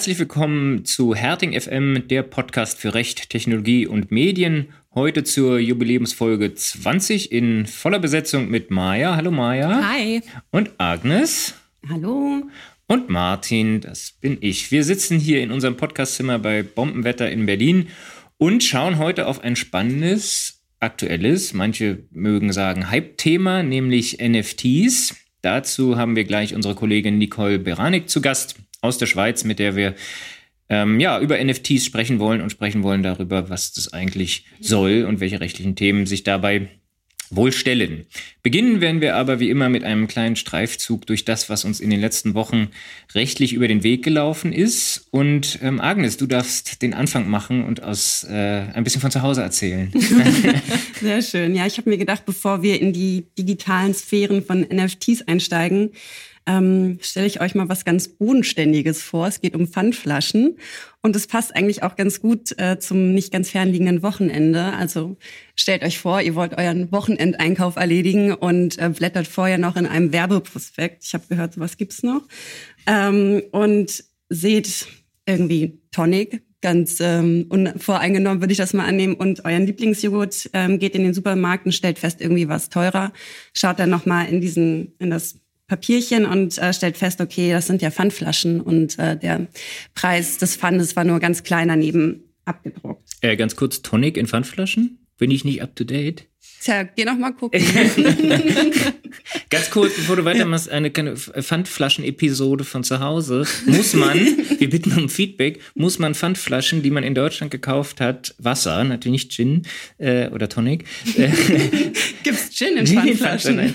Herzlich willkommen zu Herting FM, der Podcast für Recht, Technologie und Medien. Heute zur Jubiläumsfolge 20 in voller Besetzung mit Maja. Hallo Maja. Hi. Und Agnes. Hallo. Und Martin, das bin ich. Wir sitzen hier in unserem Podcastzimmer bei Bombenwetter in Berlin und schauen heute auf ein spannendes, aktuelles, manche mögen sagen Hype-Thema, nämlich NFTs. Dazu haben wir gleich unsere Kollegin Nicole Beranik zu Gast aus der Schweiz, mit der wir ähm, ja, über NFTs sprechen wollen und sprechen wollen darüber, was das eigentlich soll und welche rechtlichen Themen sich dabei wohl stellen. Beginnen werden wir aber wie immer mit einem kleinen Streifzug durch das, was uns in den letzten Wochen rechtlich über den Weg gelaufen ist. Und ähm, Agnes, du darfst den Anfang machen und aus äh, ein bisschen von zu Hause erzählen. Sehr schön. Ja, ich habe mir gedacht, bevor wir in die digitalen Sphären von NFTs einsteigen, ähm, stelle ich euch mal was ganz Bodenständiges vor. Es geht um Pfandflaschen und es passt eigentlich auch ganz gut äh, zum nicht ganz fernliegenden Wochenende. Also stellt euch vor, ihr wollt euren Wochenendeinkauf erledigen und äh, blättert vorher noch in einem Werbeprospekt. Ich habe gehört, sowas gibt's noch. Ähm, und seht irgendwie Tonic, ganz ähm, unvoreingenommen würde ich das mal annehmen und euren Lieblingsjoghurt ähm, geht in den Supermarkt und stellt fest irgendwie was teurer schaut dann noch mal in diesen in das Papierchen und äh, stellt fest, okay, das sind ja Pfandflaschen und äh, der Preis des Pfandes war nur ganz klein daneben abgedruckt. Äh, ganz kurz, Tonic in Pfandflaschen? Bin ich nicht up to date? Tja, geh noch mal gucken. Ganz kurz, bevor du weitermachst, eine kleine Pfandflaschen-Episode von zu Hause. Muss man, wir bitten um Feedback, muss man Pfandflaschen, die man in Deutschland gekauft hat, Wasser, natürlich nicht Gin äh, oder Tonic. Äh, Gibt's Gin in Pfandflaschen?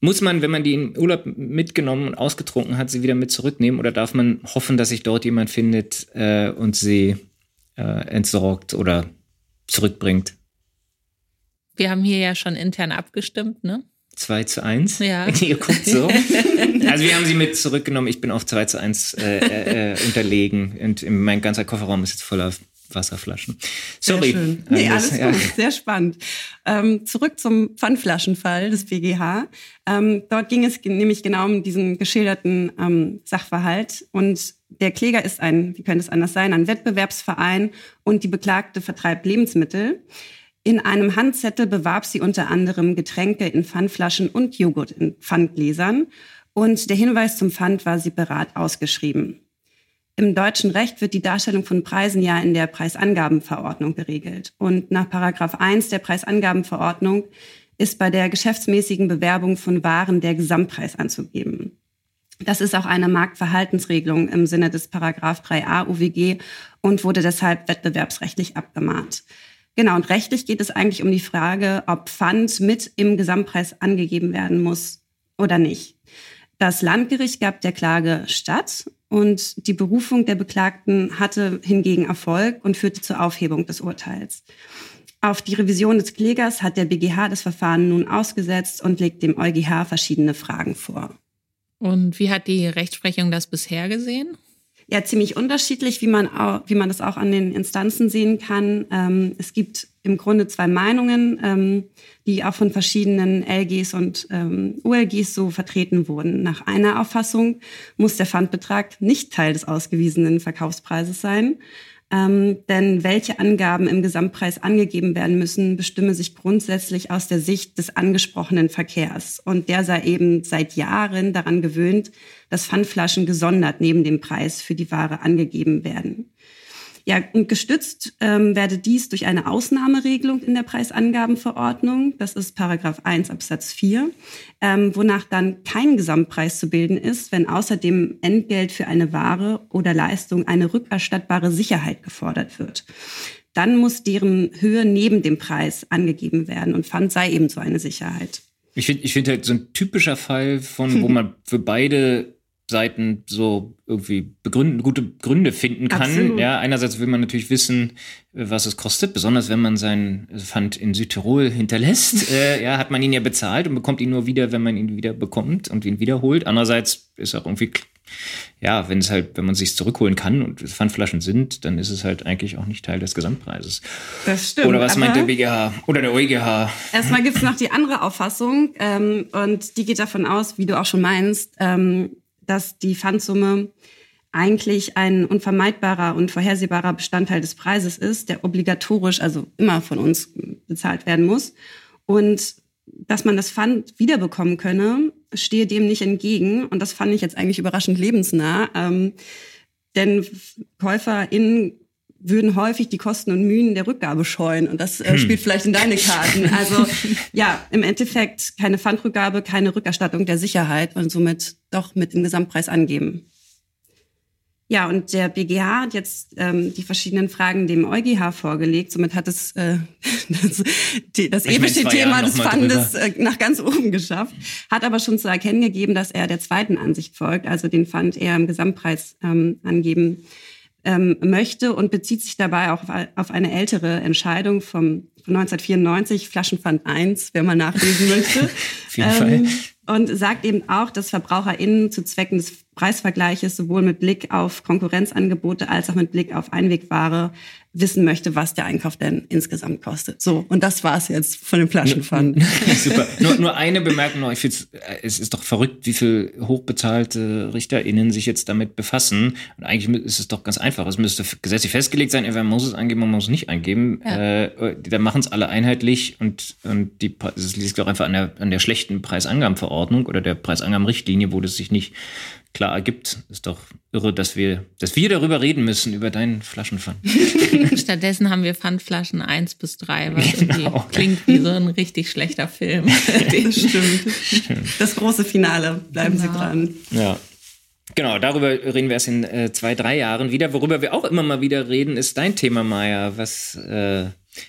Muss man, wenn man die in Urlaub mitgenommen und ausgetrunken hat, sie wieder mit zurücknehmen oder darf man hoffen, dass sich dort jemand findet äh, und sie äh, entsorgt oder zurückbringt? Wir haben hier ja schon intern abgestimmt, ne? 2 zu 1. Ja. Ihr guckt so. Also wir haben sie mit zurückgenommen. Ich bin auf 2 zu 1 äh, äh, äh, unterlegen und mein ganzer Kofferraum ist jetzt voller Wasserflaschen. Sorry. Sehr schön. Nee, alles ja. gut. Sehr spannend. Ähm, zurück zum Pfandflaschenfall des BGH. Ähm, dort ging es nämlich genau um diesen geschilderten ähm, Sachverhalt. Und der Kläger ist ein, wie könnte es anders sein, ein Wettbewerbsverein und die Beklagte vertreibt Lebensmittel. In einem Handzettel bewarb sie unter anderem Getränke in Pfandflaschen und Joghurt in Pfandgläsern. Und der Hinweis zum Pfand war separat ausgeschrieben. Im deutschen Recht wird die Darstellung von Preisen ja in der Preisangabenverordnung geregelt. Und nach Paragraph 1 der Preisangabenverordnung ist bei der geschäftsmäßigen Bewerbung von Waren der Gesamtpreis anzugeben. Das ist auch eine Marktverhaltensregelung im Sinne des Paragraph 3a UWG und wurde deshalb wettbewerbsrechtlich abgemahnt. Genau, und rechtlich geht es eigentlich um die Frage, ob Pfand mit im Gesamtpreis angegeben werden muss oder nicht. Das Landgericht gab der Klage statt und die Berufung der Beklagten hatte hingegen Erfolg und führte zur Aufhebung des Urteils. Auf die Revision des Klägers hat der BGH das Verfahren nun ausgesetzt und legt dem EuGH verschiedene Fragen vor. Und wie hat die Rechtsprechung das bisher gesehen? Ja, ziemlich unterschiedlich, wie man, auch, wie man das auch an den Instanzen sehen kann. Ähm, es gibt im Grunde zwei Meinungen, ähm, die auch von verschiedenen LGs und ähm, ULGs so vertreten wurden. Nach einer Auffassung muss der Pfandbetrag nicht Teil des ausgewiesenen Verkaufspreises sein. Ähm, denn welche Angaben im Gesamtpreis angegeben werden müssen, bestimme sich grundsätzlich aus der Sicht des angesprochenen Verkehrs. Und der sei eben seit Jahren daran gewöhnt, dass Pfandflaschen gesondert neben dem Preis für die Ware angegeben werden. Ja, und gestützt ähm, werde dies durch eine Ausnahmeregelung in der Preisangabenverordnung. Das ist Paragraph 1 Absatz 4, ähm, wonach dann kein Gesamtpreis zu bilden ist, wenn außerdem Entgelt für eine Ware oder Leistung eine rückerstattbare Sicherheit gefordert wird. Dann muss deren Höhe neben dem Preis angegeben werden und Pfand sei ebenso eine Sicherheit. Ich finde ich finde halt so ein typischer Fall von, wo man für beide Seiten so irgendwie begründen, gute Gründe finden kann. Absolut. Ja, einerseits will man natürlich wissen, was es kostet, besonders wenn man seinen Pfand in Südtirol hinterlässt. äh, ja, hat man ihn ja bezahlt und bekommt ihn nur wieder, wenn man ihn wieder bekommt und ihn wiederholt. Andererseits ist auch irgendwie, ja, wenn es halt, wenn man sich zurückholen kann und Pfandflaschen sind, dann ist es halt eigentlich auch nicht Teil des Gesamtpreises. Das stimmt. Oder was meint der BGH oder der EuGH? Erstmal gibt es noch die andere Auffassung ähm, und die geht davon aus, wie du auch schon meinst, ähm, dass die Pfandsumme eigentlich ein unvermeidbarer und vorhersehbarer Bestandteil des Preises ist, der obligatorisch, also immer von uns bezahlt werden muss. Und dass man das Pfand wiederbekommen könne, stehe dem nicht entgegen. Und das fand ich jetzt eigentlich überraschend lebensnah. Ähm, denn KäuferInnen würden häufig die Kosten und Mühen der Rückgabe scheuen. Und das äh, hm. spielt vielleicht in deine Karten. Also ja, im Endeffekt keine Pfandrückgabe, keine Rückerstattung der Sicherheit und somit doch mit dem Gesamtpreis angeben. Ja, und der BGH hat jetzt ähm, die verschiedenen Fragen dem EuGH vorgelegt. Somit hat es äh, das, die, das epische Thema des Pfandes äh, nach ganz oben geschafft. Hat aber schon zu erkennen gegeben, dass er der zweiten Ansicht folgt, also den Pfand eher im Gesamtpreis ähm, angeben ähm, möchte und bezieht sich dabei auch auf eine ältere Entscheidung vom, von 1994, Flaschenpfand 1, wer mal nachlesen möchte. auf jeden ähm, Fall. Und sagt eben auch, dass VerbraucherInnen zu Zwecken des Preisvergleiches sowohl mit Blick auf Konkurrenzangebote als auch mit Blick auf Einwegware wissen möchte, was der Einkauf denn insgesamt kostet. So, und das war's jetzt von dem Flaschenpfand. Super. Nur, nur eine Bemerkung noch. Ich finde äh, es ist doch verrückt, wie viel hochbezahlte RichterInnen sich jetzt damit befassen. Und eigentlich ist es doch ganz einfach. Es müsste gesetzlich festgelegt sein, entweder man muss es angeben, man muss es nicht eingeben. Ja. Äh, dann machen es alle einheitlich und, und die, das liegt auch einfach an der, an der schlechten Preisangabenverordnung oder der Preisangabenrichtlinie, wo das sich nicht klar ergibt. Ist doch irre, dass wir, dass wir darüber reden müssen, über deinen Flaschenpfand. Stattdessen haben wir Pfandflaschen eins bis drei, was genau. klingt wie so ein richtig schlechter Film. das stimmt. stimmt. Das große Finale, bleiben genau. Sie dran. Ja. Genau, darüber reden wir erst in äh, zwei, drei Jahren wieder. Worüber wir auch immer mal wieder reden, ist dein Thema, Maya. Was äh,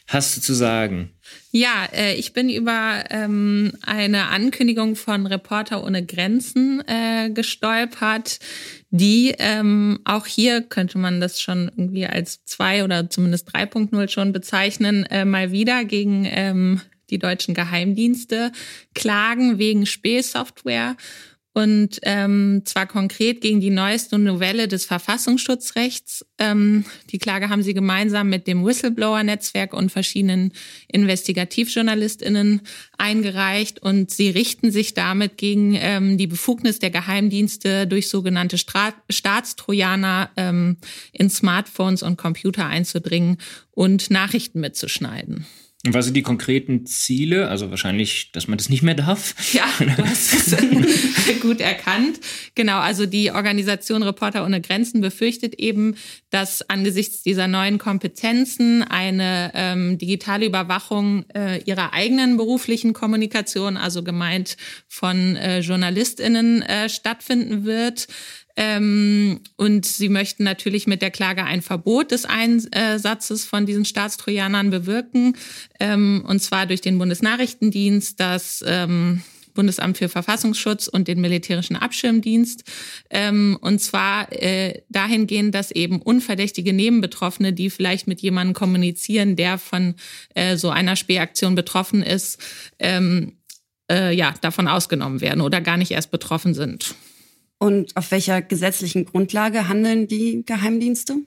hast du zu sagen? Ja, äh, ich bin über ähm, eine Ankündigung von Reporter ohne Grenzen äh, gestolpert, die ähm, auch hier könnte man das schon irgendwie als zwei oder zumindest 3.0 schon bezeichnen, äh, mal wieder gegen ähm, die deutschen Geheimdienste klagen wegen Spähsoftware und ähm, zwar konkret gegen die neueste Novelle des Verfassungsschutzrechts. Ähm, die Klage haben sie gemeinsam mit dem Whistleblower-Netzwerk und verschiedenen Investigativjournalistinnen eingereicht und sie richten sich damit gegen ähm, die Befugnis der Geheimdienste durch sogenannte Stra Staatstrojaner ähm, in Smartphones und Computer einzudringen und Nachrichten mitzuschneiden. Und was sind die konkreten Ziele? Also wahrscheinlich, dass man das nicht mehr darf. Ja, du hast es gut erkannt. Genau, also die Organisation Reporter ohne Grenzen befürchtet eben, dass angesichts dieser neuen Kompetenzen eine ähm, digitale Überwachung äh, ihrer eigenen beruflichen Kommunikation, also gemeint von äh, JournalistInnen, äh, stattfinden wird. Ähm, und sie möchten natürlich mit der Klage ein Verbot des Einsatzes von diesen Staatstrojanern bewirken, ähm, und zwar durch den Bundesnachrichtendienst, das ähm, Bundesamt für Verfassungsschutz und den Militärischen Abschirmdienst. Ähm, und zwar äh, dahingehend, dass eben unverdächtige Nebenbetroffene, die vielleicht mit jemandem kommunizieren, der von äh, so einer Spähaktion betroffen ist, ähm, äh, ja, davon ausgenommen werden oder gar nicht erst betroffen sind. Und auf welcher gesetzlichen Grundlage handeln die Geheimdienste?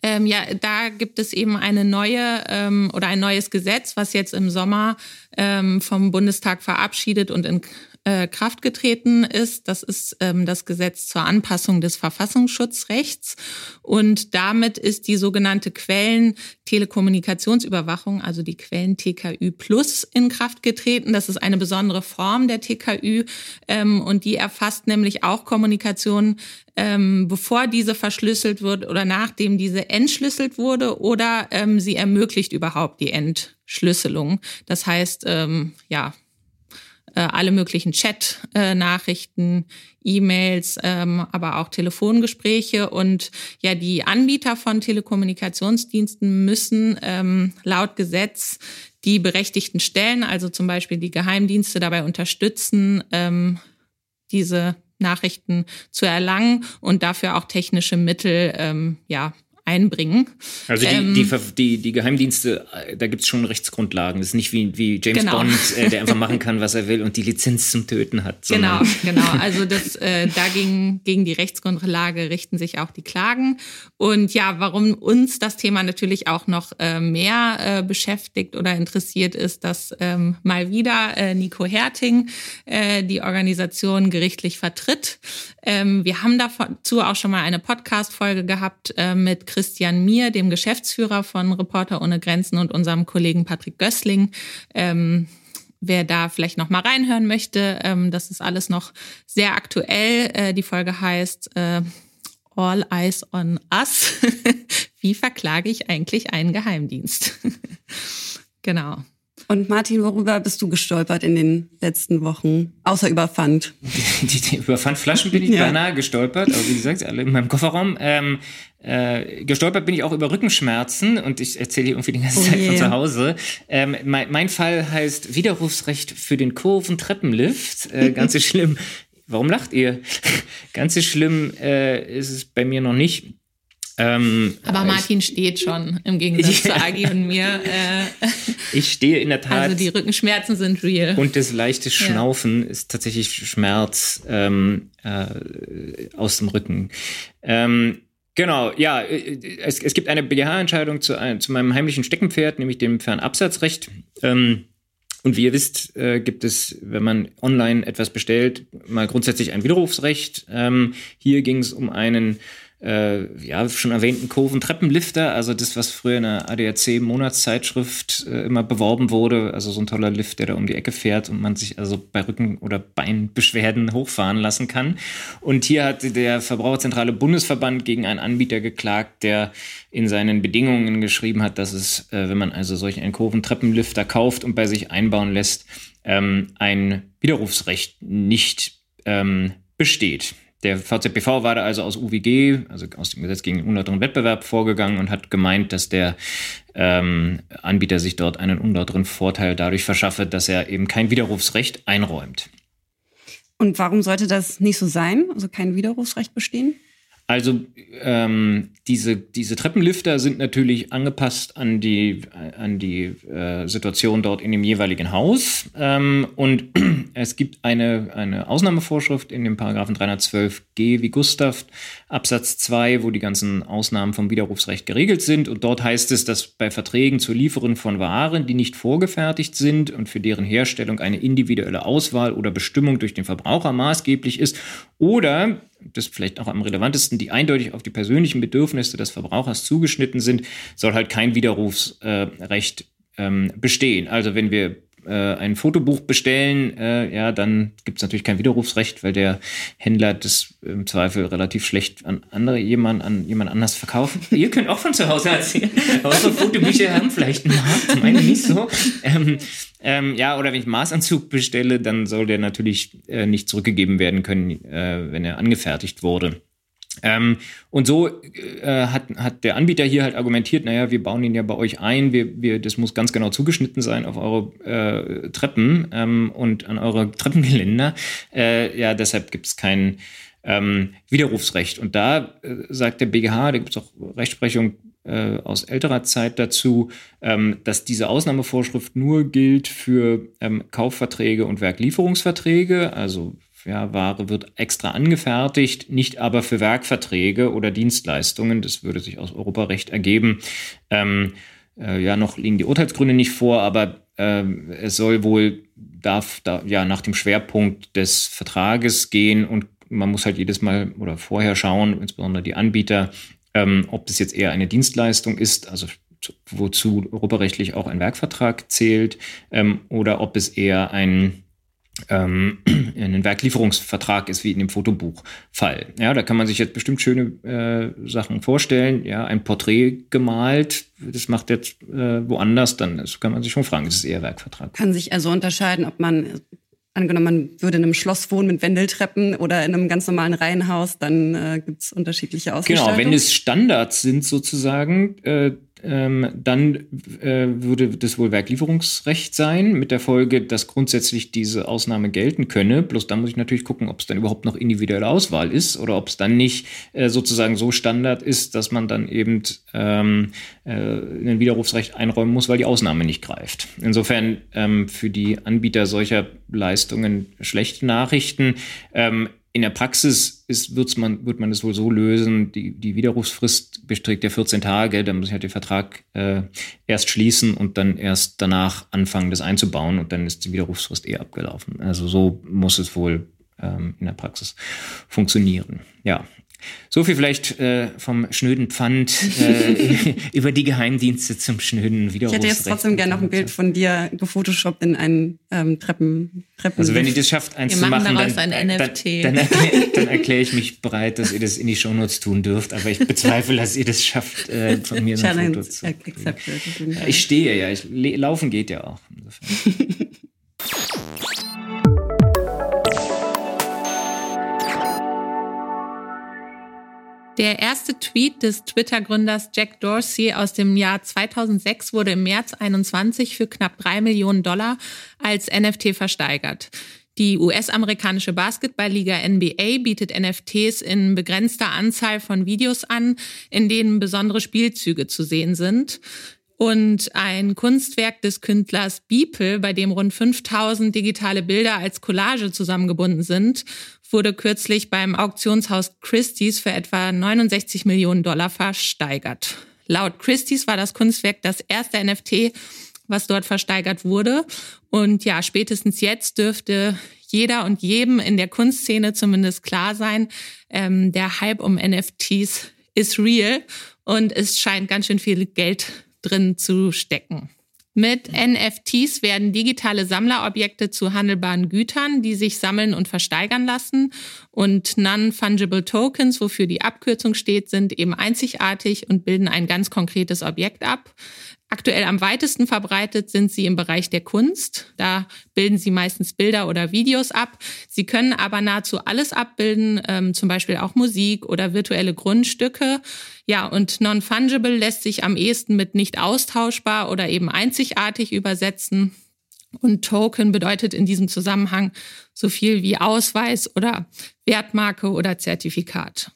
Ähm, ja, da gibt es eben eine neue ähm, oder ein neues Gesetz, was jetzt im Sommer ähm, vom Bundestag verabschiedet und in äh, Kraft getreten ist. Das ist ähm, das Gesetz zur Anpassung des Verfassungsschutzrechts. Und damit ist die sogenannte Quellen-Telekommunikationsüberwachung, also die Quellen-TKÜ Plus, in Kraft getreten. Das ist eine besondere Form der TKÜ ähm, und die erfasst nämlich auch Kommunikation, ähm, bevor diese verschlüsselt wird oder nachdem diese entschlüsselt wurde oder ähm, sie ermöglicht überhaupt die Entschlüsselung. Das heißt, ähm, ja, äh, alle möglichen Chat-Nachrichten, E-Mails, ähm, aber auch Telefongespräche. Und ja, die Anbieter von Telekommunikationsdiensten müssen ähm, laut Gesetz die berechtigten Stellen, also zum Beispiel die Geheimdienste, dabei unterstützen, ähm, diese Nachrichten zu erlangen und dafür auch technische Mittel ähm, ja einbringen. Also die, ähm, die, die, die, Geheimdienste, äh, da gibt es schon Rechtsgrundlagen. Das ist nicht wie, wie James genau. Bond, äh, der einfach machen kann, was er will und die Lizenz zum Töten hat. Genau, genau. Also das, äh, dagegen gegen die Rechtsgrundlage richten sich auch die Klagen. Und ja, warum uns das Thema natürlich auch noch äh, mehr äh, beschäftigt oder interessiert ist, dass ähm, mal wieder äh, Nico Herting äh, die Organisation gerichtlich vertritt. Ähm, wir haben dazu auch schon mal eine Podcast-Folge gehabt äh, mit Christian Mier, dem Geschäftsführer von Reporter ohne Grenzen und unserem Kollegen Patrick Gößling. Ähm, wer da vielleicht noch mal reinhören möchte, ähm, das ist alles noch sehr aktuell. Äh, die Folge heißt äh, All Eyes on Us. Wie verklage ich eigentlich einen Geheimdienst? genau. Und Martin, worüber bist du gestolpert in den letzten Wochen? Außer über Pfand. Über Pfandflaschen bin ich ja. beinahe gestolpert, aber wie gesagt, alle in meinem Kofferraum. Ähm, äh, gestolpert bin ich auch über Rückenschmerzen und ich erzähle hier irgendwie die ganze oh Zeit yeah. von zu Hause. Ähm, mein, mein, Fall heißt Widerrufsrecht für den Kurventreppenlift. Äh, ganz so schlimm. Warum lacht ihr? ganz so schlimm äh, ist es bei mir noch nicht. Ähm, Aber Martin ich, steht schon im Gegensatz ja. zu Agi und mir. Äh, ich stehe in der Tat. Also die Rückenschmerzen sind real. Und das leichte Schnaufen ja. ist tatsächlich Schmerz ähm, äh, aus dem Rücken. Ähm, Genau, ja, es, es gibt eine BGH-Entscheidung zu, zu meinem heimlichen Steckenpferd, nämlich dem Fernabsatzrecht. Ähm, und wie ihr wisst, äh, gibt es, wenn man online etwas bestellt, mal grundsätzlich ein Widerrufsrecht. Ähm, hier ging es um einen äh, ja, schon erwähnten Kurven-Treppenlifter, also das, was früher in der ADAC-Monatszeitschrift äh, immer beworben wurde, also so ein toller Lift, der da um die Ecke fährt und man sich also bei Rücken- oder Beinbeschwerden hochfahren lassen kann. Und hier hat der Verbraucherzentrale Bundesverband gegen einen Anbieter geklagt, der in seinen Bedingungen geschrieben hat, dass es, äh, wenn man also solch einen Kurven-Treppenlifter kauft und bei sich einbauen lässt, ähm, ein Widerrufsrecht nicht ähm, besteht. Der VZBV war da also aus UWG, also aus dem Gesetz gegen unlauteren Wettbewerb vorgegangen und hat gemeint, dass der ähm, Anbieter sich dort einen unlauteren Vorteil dadurch verschaffe, dass er eben kein Widerrufsrecht einräumt. Und warum sollte das nicht so sein, also kein Widerrufsrecht bestehen? Also ähm, diese, diese Treppenlifter sind natürlich angepasst an die, an die äh, Situation dort in dem jeweiligen Haus. Ähm, und es gibt eine, eine Ausnahmevorschrift in dem Paragraphen 312g wie Gustav Absatz 2, wo die ganzen Ausnahmen vom Widerrufsrecht geregelt sind. Und dort heißt es, dass bei Verträgen zur Lieferung von Waren, die nicht vorgefertigt sind und für deren Herstellung eine individuelle Auswahl oder Bestimmung durch den Verbraucher maßgeblich ist oder das vielleicht auch am relevantesten, die eindeutig auf die persönlichen Bedürfnisse des Verbrauchers zugeschnitten sind, soll halt kein Widerrufsrecht äh, ähm, bestehen. Also wenn wir äh, ein Fotobuch bestellen, äh, ja, dann gibt es natürlich kein Widerrufsrecht, weil der Händler das im Zweifel relativ schlecht an andere jemand an jemand anders verkaufen. Ihr könnt auch von zu Hause erzählen. Eure Fotobücher haben vielleicht einen Markt, meine nicht so. Ähm, ähm, ja, oder wenn ich Maßanzug bestelle, dann soll der natürlich äh, nicht zurückgegeben werden können, äh, wenn er angefertigt wurde. Ähm, und so äh, hat, hat der Anbieter hier halt argumentiert, naja, wir bauen ihn ja bei euch ein, wir, wir, das muss ganz genau zugeschnitten sein auf eure äh, Treppen ähm, und an eure Treppengeländer. Äh, ja, deshalb gibt es kein ähm, Widerrufsrecht. Und da äh, sagt der BGH, da gibt es auch Rechtsprechung äh, aus älterer Zeit dazu, ähm, dass diese Ausnahmevorschrift nur gilt für ähm, Kaufverträge und Werklieferungsverträge, also ja, Ware wird extra angefertigt, nicht aber für Werkverträge oder Dienstleistungen. Das würde sich aus Europarecht ergeben. Ähm, äh, ja, noch liegen die Urteilsgründe nicht vor, aber äh, es soll wohl darf da, ja nach dem Schwerpunkt des Vertrages gehen und man muss halt jedes Mal oder vorher schauen, insbesondere die Anbieter, ähm, ob das jetzt eher eine Dienstleistung ist, also wozu europarechtlich auch ein Werkvertrag zählt, ähm, oder ob es eher ein ähm, ein Werklieferungsvertrag ist wie in dem Fotobuchfall. Ja, da kann man sich jetzt bestimmt schöne äh, Sachen vorstellen. Ja, ein Porträt gemalt, das macht jetzt äh, woanders, dann das kann man sich schon fragen, ist es eher Werkvertrag. Kann sich also unterscheiden, ob man angenommen, man würde in einem Schloss wohnen mit Wendeltreppen oder in einem ganz normalen Reihenhaus, dann äh, gibt es unterschiedliche Ausgestaltungen. Genau, wenn es Standards sind sozusagen, äh, ähm, dann äh, würde das wohl Werklieferungsrecht sein, mit der Folge, dass grundsätzlich diese Ausnahme gelten könne. Bloß dann muss ich natürlich gucken, ob es dann überhaupt noch individuelle Auswahl ist oder ob es dann nicht äh, sozusagen so Standard ist, dass man dann eben ähm, äh, ein Widerrufsrecht einräumen muss, weil die Ausnahme nicht greift. Insofern ähm, für die Anbieter solcher Leistungen schlechte Nachrichten. Ähm, in der Praxis ist, man, wird man es wohl so lösen, die, die Widerrufsfrist beträgt ja 14 Tage, dann muss ich halt den Vertrag äh, erst schließen und dann erst danach anfangen, das einzubauen und dann ist die Widerrufsfrist eh abgelaufen. Also so muss es wohl ähm, in der Praxis funktionieren. Ja, so viel vielleicht äh, vom schnöden Pfand äh, über die Geheimdienste zum schnöden Widerrufsrecht. Ich hätte jetzt trotzdem gerne noch ein Bild von dir gefotoshoppt in einen ähm, Treppen, Treppen. Also wenn ihr das schafft, eins Wir zu machen, dann, ein dann, NFT. dann, erkläre dann erklär ich mich bereit, dass ihr das in die Shownotes tun dürft. Aber ich bezweifle, dass ihr das schafft, äh, von mir ein Foto zu accepted. Ich stehe ja, ich, laufen geht ja auch. Der erste Tweet des Twitter-Gründers Jack Dorsey aus dem Jahr 2006 wurde im März 21 für knapp drei Millionen Dollar als NFT versteigert. Die US-amerikanische Basketballliga NBA bietet NFTs in begrenzter Anzahl von Videos an, in denen besondere Spielzüge zu sehen sind. Und ein Kunstwerk des Künstlers Beeple, bei dem rund 5000 digitale Bilder als Collage zusammengebunden sind, wurde kürzlich beim Auktionshaus Christie's für etwa 69 Millionen Dollar versteigert. Laut Christie's war das Kunstwerk das erste NFT, was dort versteigert wurde. Und ja, spätestens jetzt dürfte jeder und jedem in der Kunstszene zumindest klar sein, ähm, der Hype um NFTs ist real und es scheint ganz schön viel Geld drin zu stecken. Mit NFTs werden digitale Sammlerobjekte zu handelbaren Gütern, die sich sammeln und versteigern lassen. Und Non-Fungible Tokens, wofür die Abkürzung steht, sind eben einzigartig und bilden ein ganz konkretes Objekt ab. Aktuell am weitesten verbreitet sind sie im Bereich der Kunst. Da bilden sie meistens Bilder oder Videos ab. Sie können aber nahezu alles abbilden, ähm, zum Beispiel auch Musik oder virtuelle Grundstücke. Ja, und non-fungible lässt sich am ehesten mit nicht austauschbar oder eben einzigartig übersetzen. Und Token bedeutet in diesem Zusammenhang so viel wie Ausweis oder Wertmarke oder Zertifikat.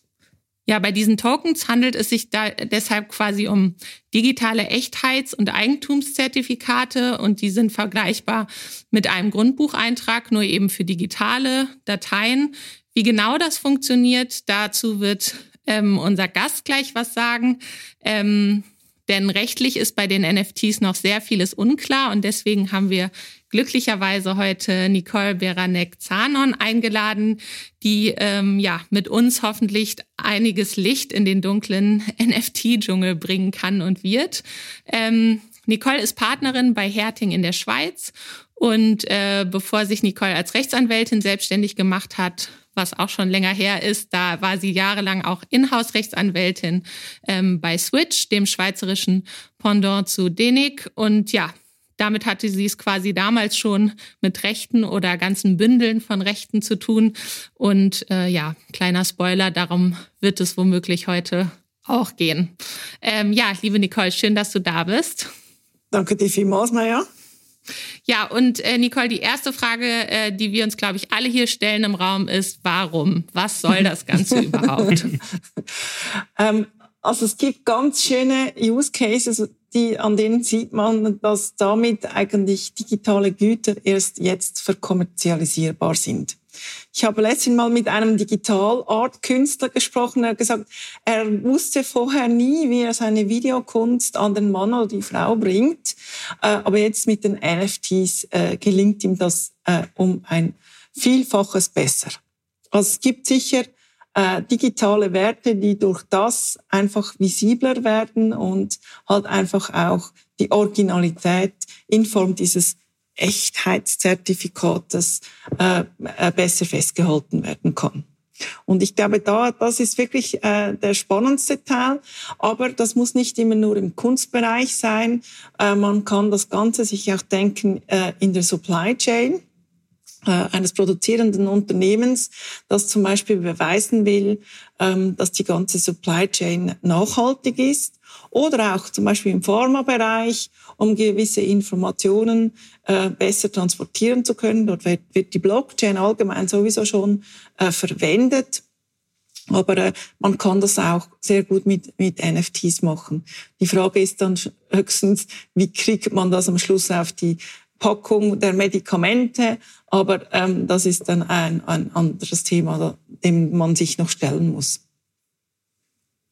Ja, bei diesen Tokens handelt es sich da deshalb quasi um digitale Echtheits- und Eigentumszertifikate und die sind vergleichbar mit einem Grundbucheintrag, nur eben für digitale Dateien. Wie genau das funktioniert, dazu wird ähm, unser Gast gleich was sagen. Ähm, denn rechtlich ist bei den NFTs noch sehr vieles unklar und deswegen haben wir glücklicherweise heute Nicole Beranek-Zanon eingeladen, die ähm, ja mit uns hoffentlich einiges Licht in den dunklen NFT-Dschungel bringen kann und wird. Ähm, Nicole ist Partnerin bei Herting in der Schweiz und äh, bevor sich Nicole als Rechtsanwältin selbstständig gemacht hat, was auch schon länger her ist. Da war sie jahrelang auch Inhouse-Rechtsanwältin ähm, bei Switch, dem schweizerischen Pendant zu Denig. Und ja, damit hatte sie es quasi damals schon mit Rechten oder ganzen Bündeln von Rechten zu tun. Und äh, ja, kleiner Spoiler, darum wird es womöglich heute auch gehen. Ähm, ja, liebe Nicole, schön, dass du da bist. Danke dir vielmals, Maja. Ja, und äh, Nicole, die erste Frage, äh, die wir uns, glaube ich, alle hier stellen im Raum ist, warum? Was soll das Ganze überhaupt? Ähm, also es gibt ganz schöne Use Cases, die, an denen sieht man, dass damit eigentlich digitale Güter erst jetzt verkommerzialisierbar sind. Ich habe letztens mal mit einem Digital-Art-Künstler gesprochen. Er hat gesagt, er wusste vorher nie, wie er seine Videokunst an den Mann oder die Frau bringt. Äh, aber jetzt mit den NFTs äh, gelingt ihm das äh, um ein Vielfaches besser. Also es gibt sicher äh, digitale Werte, die durch das einfach visibler werden und halt einfach auch die Originalität in Form dieses Echtheitszertifikates äh, äh, besser festgehalten werden kann. Und ich glaube, da, das ist wirklich äh, der spannendste Teil. Aber das muss nicht immer nur im Kunstbereich sein. Äh, man kann das Ganze sich auch denken äh, in der Supply Chain. Äh, eines produzierenden Unternehmens, das zum Beispiel beweisen will, ähm, dass die ganze Supply Chain nachhaltig ist oder auch zum Beispiel im Pharmabereich, um gewisse Informationen äh, besser transportieren zu können. Dort wird, die Blockchain allgemein sowieso schon äh, verwendet. Aber man kann das auch sehr gut mit, mit NFTs machen. Die Frage ist dann höchstens, wie kriegt man das am Schluss auf die Packung der Medikamente. Aber ähm, das ist dann ein, ein anderes Thema, dem man sich noch stellen muss.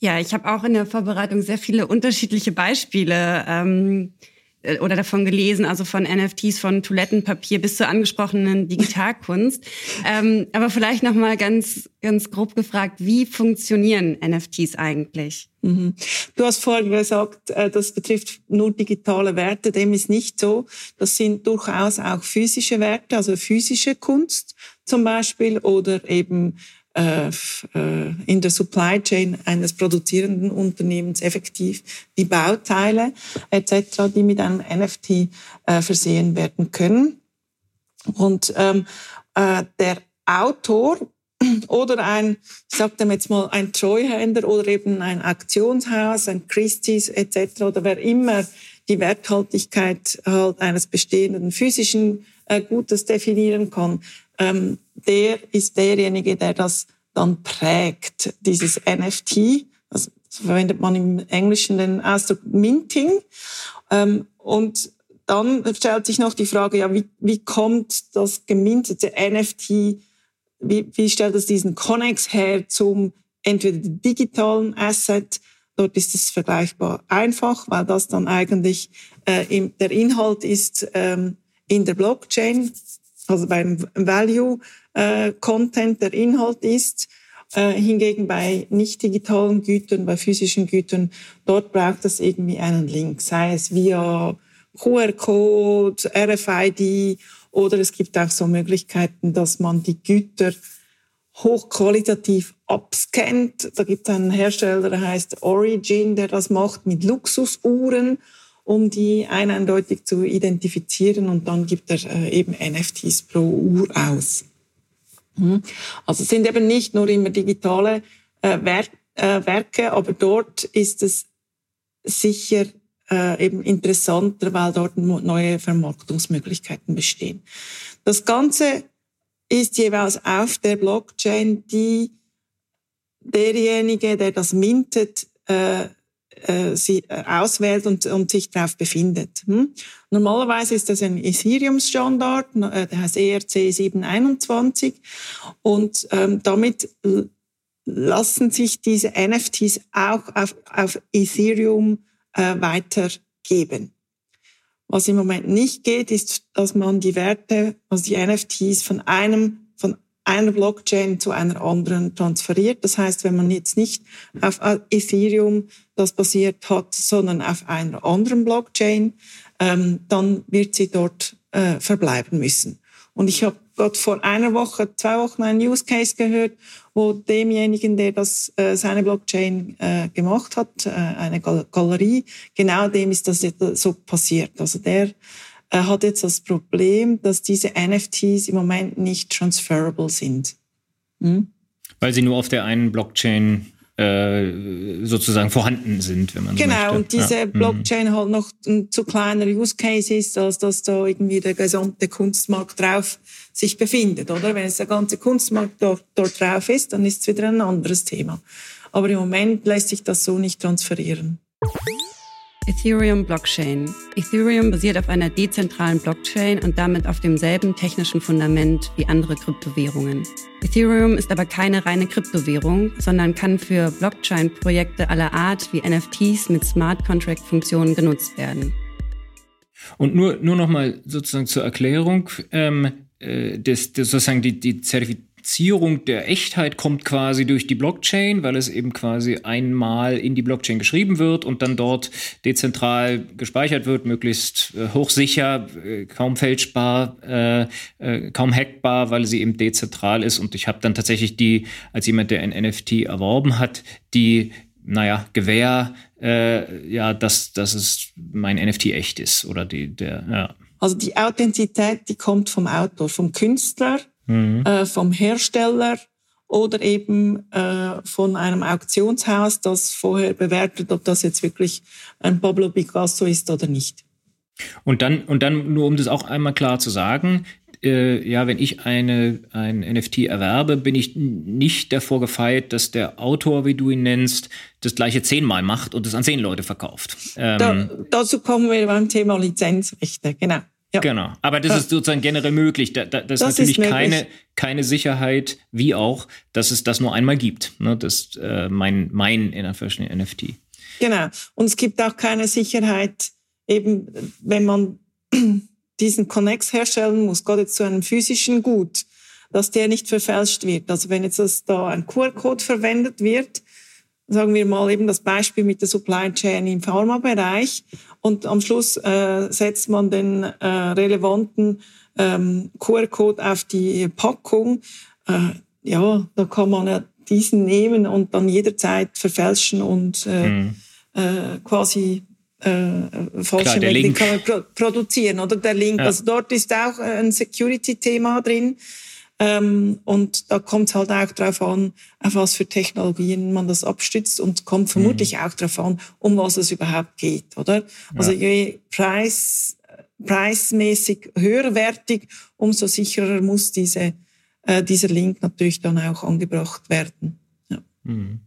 Ja, ich habe auch in der Vorbereitung sehr viele unterschiedliche Beispiele ähm, äh, oder davon gelesen, also von NFTs, von Toilettenpapier bis zur angesprochenen Digitalkunst. ähm, aber vielleicht noch mal ganz ganz grob gefragt, wie funktionieren NFTs eigentlich? Mhm. Du hast vorhin gesagt, äh, das betrifft nur digitale Werte. Dem ist nicht so. Das sind durchaus auch physische Werte, also physische Kunst zum Beispiel oder eben äh, äh, in der Supply Chain eines produzierenden Unternehmens effektiv die Bauteile etc., die mit einem NFT äh, versehen werden können. Und ähm, äh, der Autor oder ein, ich sage jetzt mal, ein Treuhänder oder eben ein Aktionshaus, ein Christie's etc. oder wer immer die Werthaltigkeit halt eines bestehenden physischen äh, Gutes definieren kann, ähm, der ist derjenige, der das dann prägt, dieses NFT. Das verwendet man im Englischen den Ausdruck Minting. Ähm, und dann stellt sich noch die Frage, ja, wie, wie kommt das gemintete NFT, wie, wie stellt es diesen Connex her zum entweder digitalen Asset, Dort ist es vergleichbar einfach, weil das dann eigentlich äh, im, der Inhalt ist ähm, in der Blockchain also beim Value äh, Content der Inhalt ist. Äh, hingegen bei nicht digitalen Gütern, bei physischen Gütern, dort braucht es irgendwie einen Link, sei es via QR-Code, RFID oder es gibt auch so Möglichkeiten, dass man die Güter hochqualitativ abscannt. Da gibt es einen Hersteller, der heißt Origin, der das macht mit Luxusuhren um die eindeutig zu identifizieren und dann gibt er äh, eben NFTs pro Uhr aus. Hm? Also es sind eben nicht nur immer digitale äh, Werk, äh, Werke, aber dort ist es sicher äh, eben interessanter, weil dort neue Vermarktungsmöglichkeiten bestehen. Das Ganze ist jeweils auf der Blockchain, die derjenige, der das mintet, äh, äh, sie äh, auswählt und, und sich darauf befindet. Hm? Normalerweise ist das ein Ethereum-Standard, äh, der heißt ERC 721 und ähm, damit lassen sich diese NFTs auch auf, auf Ethereum äh, weitergeben. Was im Moment nicht geht, ist, dass man die Werte, also die NFTs von einem einer Blockchain zu einer anderen transferiert. Das heißt, wenn man jetzt nicht auf Ethereum das basiert hat, sondern auf einer anderen Blockchain, ähm, dann wird sie dort äh, verbleiben müssen. Und ich habe gerade vor einer Woche, zwei Wochen einen Use Case gehört, wo demjenigen, der das äh, seine Blockchain äh, gemacht hat, äh, eine Galerie, genau dem ist das so passiert. Also der er hat jetzt das Problem, dass diese NFTs im Moment nicht transferable sind. Hm? Weil sie nur auf der einen Blockchain äh, sozusagen vorhanden sind, wenn man genau, so möchte. und diese ja. Mhm. Blockchain halt noch ein zu kleiner Use Case ist, als dass da irgendwie der gesamte Kunstmarkt drauf sich befindet, oder? Wenn es der ganze Kunstmarkt dort, dort drauf ist, dann ist es wieder ein anderes Thema. Aber im Moment lässt sich das so nicht transferieren. Ethereum Blockchain. Ethereum basiert auf einer dezentralen Blockchain und damit auf demselben technischen Fundament wie andere Kryptowährungen. Ethereum ist aber keine reine Kryptowährung, sondern kann für Blockchain-Projekte aller Art wie NFTs mit Smart Contract-Funktionen genutzt werden. Und nur, nur noch mal sozusagen zur Erklärung, ähm, äh, das, das sozusagen die, die Zertifizierung Verifizierung der Echtheit kommt quasi durch die Blockchain, weil es eben quasi einmal in die Blockchain geschrieben wird und dann dort dezentral gespeichert wird, möglichst äh, hochsicher, äh, kaum fälschbar, äh, äh, kaum hackbar, weil sie eben dezentral ist. Und ich habe dann tatsächlich die, als jemand, der ein NFT erworben hat, die naja, Gewähr, äh, ja, dass, dass es mein NFT echt ist oder die, der, ja. Also die Authentizität, die kommt vom Autor, vom Künstler, mhm. äh, vom Hersteller oder eben äh, von einem Auktionshaus, das vorher bewertet, ob das jetzt wirklich ein Pablo Picasso ist oder nicht. Und dann, und dann, nur um das auch einmal klar zu sagen, äh, ja, wenn ich eine, ein NFT erwerbe, bin ich nicht davor gefeit, dass der Autor, wie du ihn nennst, das gleiche zehnmal macht und es an zehn Leute verkauft. Ähm, da, dazu kommen wir beim Thema Lizenzrechte, genau. Ja. Genau, aber das ist sozusagen generell möglich. Da, da, das, das ist natürlich ist keine, keine Sicherheit, wie auch, dass es das nur einmal gibt. Ne? Das ist äh, mein, mein in NFT. Genau, und es gibt auch keine Sicherheit, eben wenn man diesen Connex herstellen muss, gerade zu einem physischen Gut, dass der nicht verfälscht wird. Also wenn jetzt das da ein QR-Code verwendet wird, sagen wir mal eben das Beispiel mit der Supply Chain im Pharmabereich und am Schluss äh, setzt man den äh, relevanten ähm, QR-Code auf die Packung, äh, ja, da kann man ja diesen nehmen und dann jederzeit verfälschen und äh, mhm. äh, quasi äh, falsche pro produzieren, oder der Link. Ja. Also dort ist auch ein Security-Thema drin. Ähm, und da kommt es halt auch darauf an, auf was für Technologien man das abstützt und kommt vermutlich mhm. auch darauf an, um was es überhaupt geht, oder? Also ja. je Preis, preismäßig höherwertig, umso sicherer muss diese, äh, dieser Link natürlich dann auch angebracht werden. Ja. Mhm.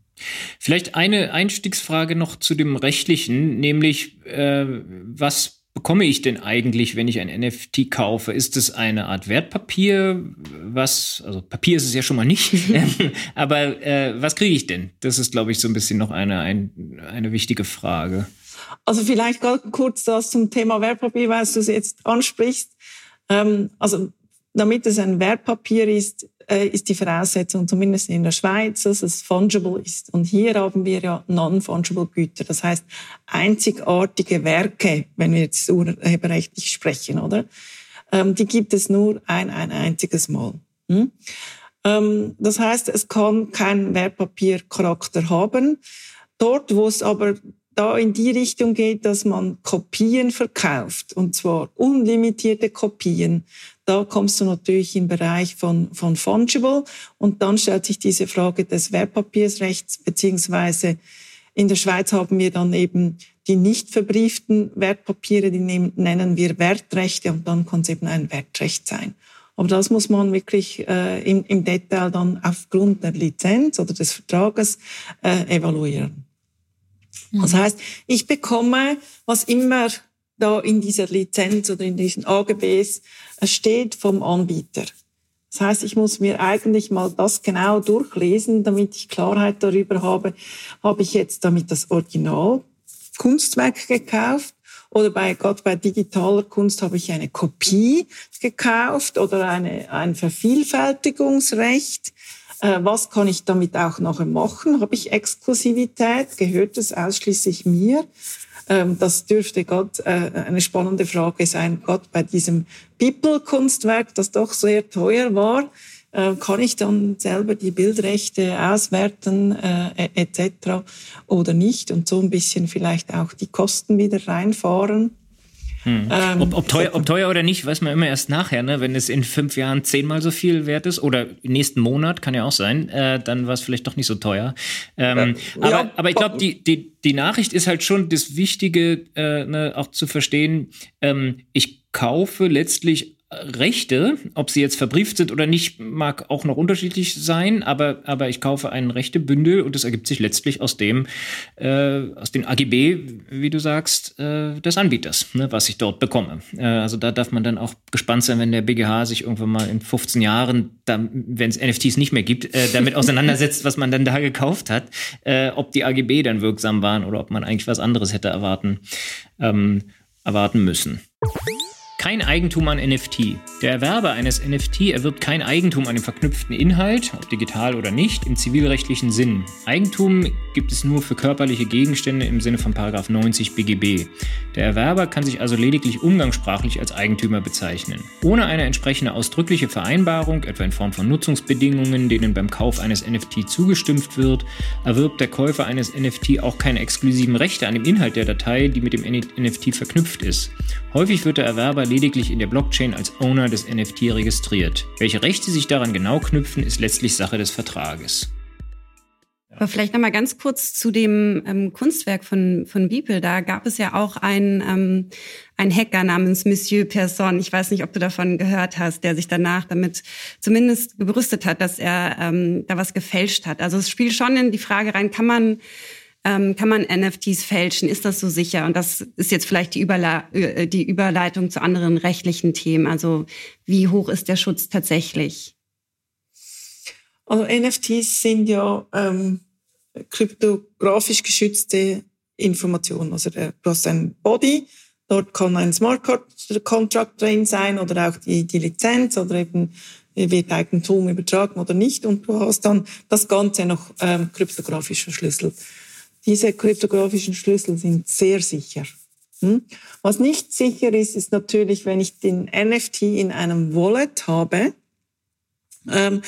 Vielleicht eine Einstiegsfrage noch zu dem rechtlichen, nämlich äh, was bekomme ich denn eigentlich, wenn ich ein NFT kaufe? Ist es eine Art Wertpapier? Was, also Papier ist es ja schon mal nicht, aber äh, was kriege ich denn? Das ist, glaube ich, so ein bisschen noch eine, ein, eine wichtige Frage. Also vielleicht ganz kurz das zum Thema Wertpapier, weil du es jetzt ansprichst. Ähm, also damit es ein Wertpapier ist, äh, ist die Voraussetzung, zumindest in der Schweiz, dass es fungible ist. Und hier haben wir ja non-fungible Güter. Das heißt, einzigartige Werke, wenn wir jetzt urheberrechtlich sprechen, oder? Ähm, die gibt es nur ein, ein einziges Mal. Hm? Ähm, das heißt, es kann keinen Wertpapiercharakter haben. Dort, wo es aber da in die Richtung geht, dass man Kopien verkauft, und zwar unlimitierte Kopien, da kommst du natürlich im Bereich von, von Fungible und dann stellt sich diese Frage des Wertpapiersrechts, beziehungsweise in der Schweiz haben wir dann eben die nicht verbrieften Wertpapiere, die nennen wir Wertrechte und dann kann es eben ein Wertrecht sein. Aber das muss man wirklich äh, im, im Detail dann aufgrund der Lizenz oder des Vertrages äh, evaluieren. Das mhm. heißt, ich bekomme, was immer da in dieser Lizenz oder in diesen AGBs steht vom Anbieter. Das heißt, ich muss mir eigentlich mal das genau durchlesen, damit ich Klarheit darüber habe, habe ich jetzt damit das Original Kunstwerk gekauft oder bei Gott bei digitaler Kunst habe ich eine Kopie gekauft oder eine, ein Vervielfältigungsrecht. Äh, was kann ich damit auch nachher machen? Habe ich Exklusivität? Gehört es ausschließlich mir? Ähm, das dürfte Gott äh, eine spannende Frage sein. Gott bei diesem People-Kunstwerk, das doch sehr teuer war, äh, kann ich dann selber die Bildrechte auswerten äh, etc. oder nicht und so ein bisschen vielleicht auch die Kosten wieder reinfahren. Hm. Ähm, ob, ob, teuer, ob, teuer, oder nicht, weiß man immer erst nachher, ne? wenn es in fünf Jahren zehnmal so viel wert ist oder nächsten Monat, kann ja auch sein, äh, dann war es vielleicht doch nicht so teuer. Ähm, ja, aber, ja, aber ich glaube, die, die, die Nachricht ist halt schon das Wichtige, äh, ne, auch zu verstehen, ähm, ich kaufe letztlich Rechte, ob sie jetzt verbrieft sind oder nicht, mag auch noch unterschiedlich sein, aber, aber ich kaufe einen Rechtebündel und das ergibt sich letztlich aus dem, äh, aus den AGB, wie du sagst, äh, des Anbieters, ne, was ich dort bekomme. Äh, also da darf man dann auch gespannt sein, wenn der BGH sich irgendwann mal in 15 Jahren, wenn es NFTs nicht mehr gibt, äh, damit auseinandersetzt, was man dann da gekauft hat, äh, ob die AGB dann wirksam waren oder ob man eigentlich was anderes hätte erwarten, ähm, erwarten müssen. Kein Eigentum an NFT. Der Erwerber eines NFT erwirbt kein Eigentum an dem verknüpften Inhalt, ob digital oder nicht, im zivilrechtlichen Sinn. Eigentum gibt es nur für körperliche Gegenstände im Sinne von 90 BGB. Der Erwerber kann sich also lediglich umgangssprachlich als Eigentümer bezeichnen. Ohne eine entsprechende ausdrückliche Vereinbarung, etwa in Form von Nutzungsbedingungen, denen beim Kauf eines NFT zugestimmt wird, erwirbt der Käufer eines NFT auch keine exklusiven Rechte an dem Inhalt der Datei, die mit dem NFT verknüpft ist. Häufig wird der Erwerber lediglich in der Blockchain als Owner des NFT registriert. Welche Rechte sich daran genau knüpfen, ist letztlich Sache des Vertrages. Aber vielleicht noch mal ganz kurz zu dem ähm, Kunstwerk von, von Beeple. Da gab es ja auch einen, ähm, einen Hacker namens Monsieur Persson. Ich weiß nicht, ob du davon gehört hast, der sich danach damit zumindest gerüstet hat, dass er ähm, da was gefälscht hat. Also es spielt schon in die Frage rein, kann man ähm, kann man NFTs fälschen? Ist das so sicher? Und das ist jetzt vielleicht die, Überle äh, die Überleitung zu anderen rechtlichen Themen. Also wie hoch ist der Schutz tatsächlich? Also NFTs sind ja ähm, kryptografisch geschützte Informationen. Also du hast ein Body, dort kann ein Smart Contract drin sein oder auch die, die Lizenz oder eben wird Eigentum übertragen oder nicht und du hast dann das Ganze noch ähm, kryptografisch verschlüsselt. Diese kryptografischen Schlüssel sind sehr sicher. Hm? Was nicht sicher ist, ist natürlich, wenn ich den NFT in einem Wallet habe ähm,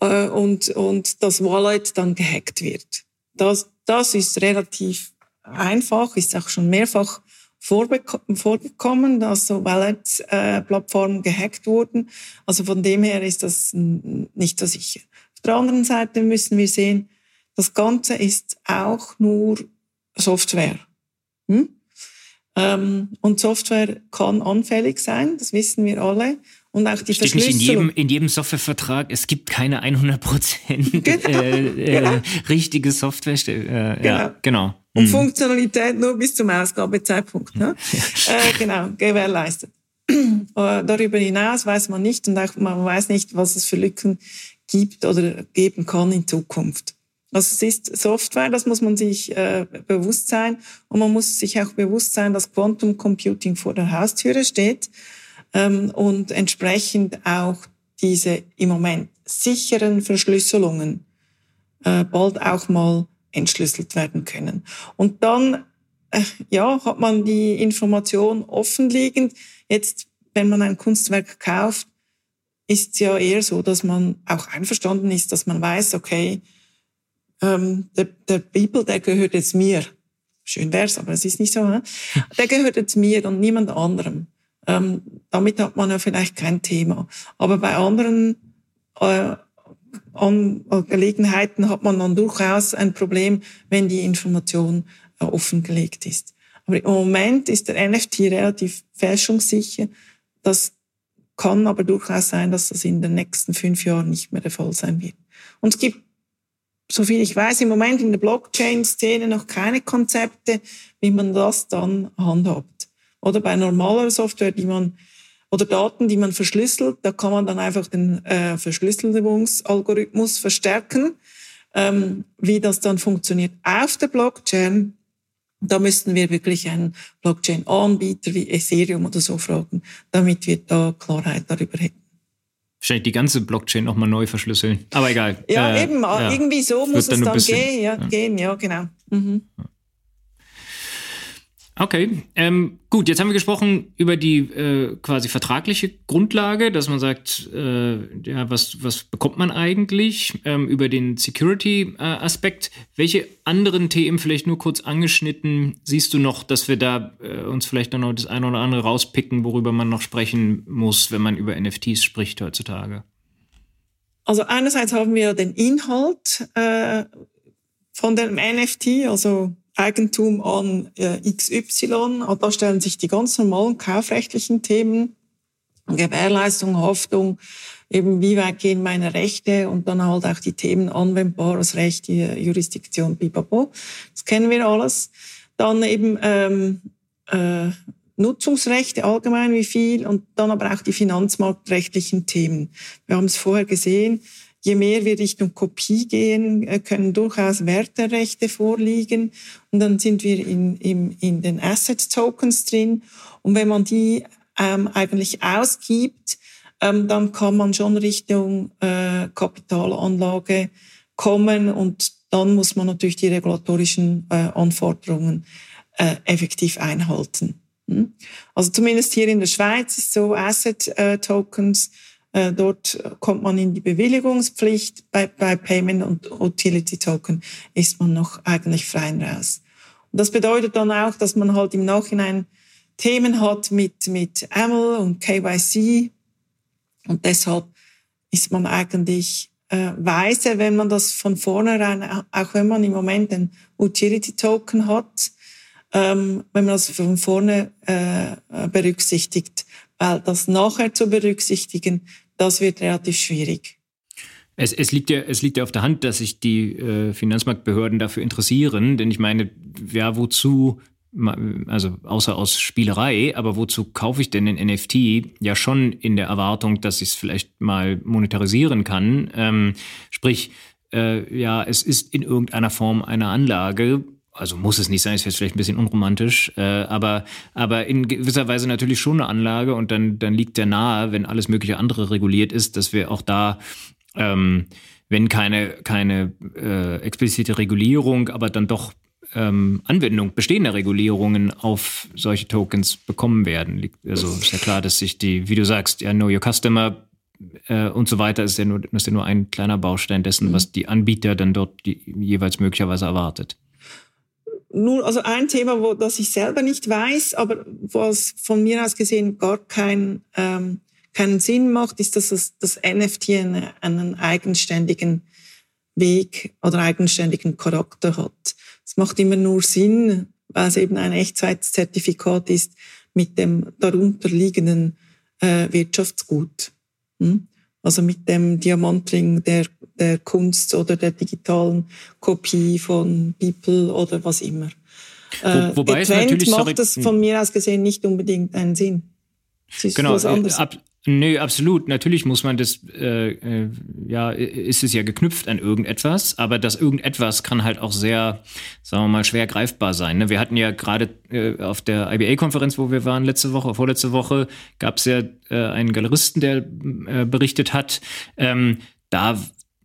äh, und, und das Wallet dann gehackt wird. Das, das ist relativ einfach, ist auch schon mehrfach vorgekommen, dass so Wallet-Plattformen gehackt wurden. Also von dem her ist das nicht so sicher. Auf der anderen Seite müssen wir sehen, das Ganze ist auch nur Software. Hm? Ähm, und Software kann anfällig sein, das wissen wir alle. Und auch die Steht nicht in jedem, in jedem Softwarevertrag, es gibt keine 100% genau, äh, äh, genau. richtige Software. Äh, genau. Ja, genau. Und mhm. Funktionalität nur bis zum Ausgabezeitpunkt. Ne? Ja. Äh, genau, gewährleistet. Äh, darüber hinaus weiß man nicht und auch man weiß nicht, was es für Lücken gibt oder geben kann in Zukunft. Also es ist Software, das muss man sich äh, bewusst sein. Und man muss sich auch bewusst sein, dass Quantum Computing vor der Haustüre steht ähm, und entsprechend auch diese im Moment sicheren Verschlüsselungen äh, bald auch mal entschlüsselt werden können. Und dann äh, ja, hat man die Information offenliegend. Jetzt, wenn man ein Kunstwerk kauft, ist es ja eher so, dass man auch einverstanden ist, dass man weiß, okay, ähm, der, der Bibel, der gehört jetzt mir. Schön wär's, aber es ist nicht so. He? Der gehört jetzt mir und niemand anderem. Ähm, damit hat man ja vielleicht kein Thema. Aber bei anderen äh, an Gelegenheiten hat man dann durchaus ein Problem, wenn die Information äh, offengelegt ist. Aber im Moment ist der NFT relativ fälschungssicher. Das kann aber durchaus sein, dass das in den nächsten fünf Jahren nicht mehr der Fall sein wird. Und es gibt soviel ich weiß, im Moment in der Blockchain-Szene noch keine Konzepte, wie man das dann handhabt. Oder bei normaler Software, die man oder Daten, die man verschlüsselt, da kann man dann einfach den äh, Verschlüsselungsalgorithmus verstärken. Ähm, wie das dann funktioniert auf der Blockchain, da müssten wir wirklich einen Blockchain-Anbieter wie Ethereum oder so fragen, damit wir da Klarheit darüber hätten wahrscheinlich die ganze Blockchain nochmal neu verschlüsseln. Aber egal. Ja, äh, eben, ja. irgendwie so muss es dann bisschen, gehen, ja, ja, gehen, ja, genau. Mhm. Okay, ähm, gut, jetzt haben wir gesprochen über die äh, quasi vertragliche Grundlage, dass man sagt, äh, ja, was, was bekommt man eigentlich, ähm, über den Security-Aspekt. Äh, Welche anderen Themen vielleicht nur kurz angeschnitten siehst du noch, dass wir da äh, uns vielleicht noch das eine oder andere rauspicken, worüber man noch sprechen muss, wenn man über NFTs spricht heutzutage? Also einerseits haben wir den Inhalt äh, von dem NFT, also Eigentum an äh, XY. Und da stellen sich die ganz normalen kaufrechtlichen Themen, Gewährleistung, Haftung, eben wie weit gehen meine Rechte und dann halt auch die Themen anwendbares Recht, die Jurisdiktion, bibabo. Das kennen wir alles. Dann eben ähm, äh, Nutzungsrechte allgemein, wie viel, und dann aber auch die finanzmarktrechtlichen Themen. Wir haben es vorher gesehen, Je mehr wir Richtung Kopie gehen, äh, können durchaus Werterechte vorliegen. Und dann sind wir in, in, in den Asset Tokens drin. Und wenn man die ähm, eigentlich ausgibt, ähm, dann kann man schon Richtung äh, Kapitalanlage kommen und dann muss man natürlich die regulatorischen äh, Anforderungen äh, effektiv einhalten. Hm? Also zumindest hier in der Schweiz ist so Asset äh, Tokens dort kommt man in die Bewilligungspflicht. Bei, bei Payment und Utility Token ist man noch eigentlich frei raus. Und das bedeutet dann auch, dass man halt im Nachhinein Themen hat mit, mit AML und KYC. Und deshalb ist man eigentlich äh, weise, wenn man das von vornherein, auch wenn man im Moment einen Utility-Token hat, ähm, wenn man das von vorne äh, berücksichtigt. Weil das nachher zu berücksichtigen, das wird relativ schwierig. Es, es, liegt ja, es liegt ja auf der Hand, dass sich die äh, Finanzmarktbehörden dafür interessieren, denn ich meine, ja, wozu, also außer aus Spielerei, aber wozu kaufe ich denn ein NFT? Ja, schon in der Erwartung, dass ich es vielleicht mal monetarisieren kann. Ähm, sprich, äh, ja, es ist in irgendeiner Form eine Anlage, also muss es nicht sein, ist jetzt vielleicht ein bisschen unromantisch, äh, aber, aber in gewisser Weise natürlich schon eine Anlage und dann, dann liegt der nahe, wenn alles mögliche andere reguliert ist, dass wir auch da ähm, wenn keine, keine äh, explizite Regulierung, aber dann doch ähm, Anwendung bestehender Regulierungen auf solche Tokens bekommen werden. Also ist ja klar, dass sich die, wie du sagst, ja, Know Your Customer äh, und so weiter ist ja, nur, ist ja nur ein kleiner Baustein dessen, mhm. was die Anbieter dann dort die, jeweils möglicherweise erwartet. Nur, also ein Thema, wo das ich selber nicht weiß, aber was von mir aus gesehen gar kein ähm, keinen Sinn macht, ist, dass das, das NFT einen, einen eigenständigen Weg oder eigenständigen Charakter hat. Es macht immer nur Sinn, weil es eben ein Echtzeitzertifikat ist mit dem darunterliegenden äh, Wirtschaftsgut. Hm? Also mit dem Diamantring der, der Kunst oder der digitalen Kopie von People oder was immer. Äh, wobei es natürlich macht das von mir aus gesehen nicht unbedingt einen Sinn. genau, äh, ab, Nö, absolut. Natürlich muss man das, äh, äh, ja, ist es ja geknüpft an irgendetwas, aber das irgendetwas kann halt auch sehr, sagen wir mal, schwer greifbar sein. Ne? Wir hatten ja gerade äh, auf der IBA-Konferenz, wo wir waren letzte Woche, vorletzte Woche, gab es ja äh, einen Galeristen, der berichtet hat, ähm, da,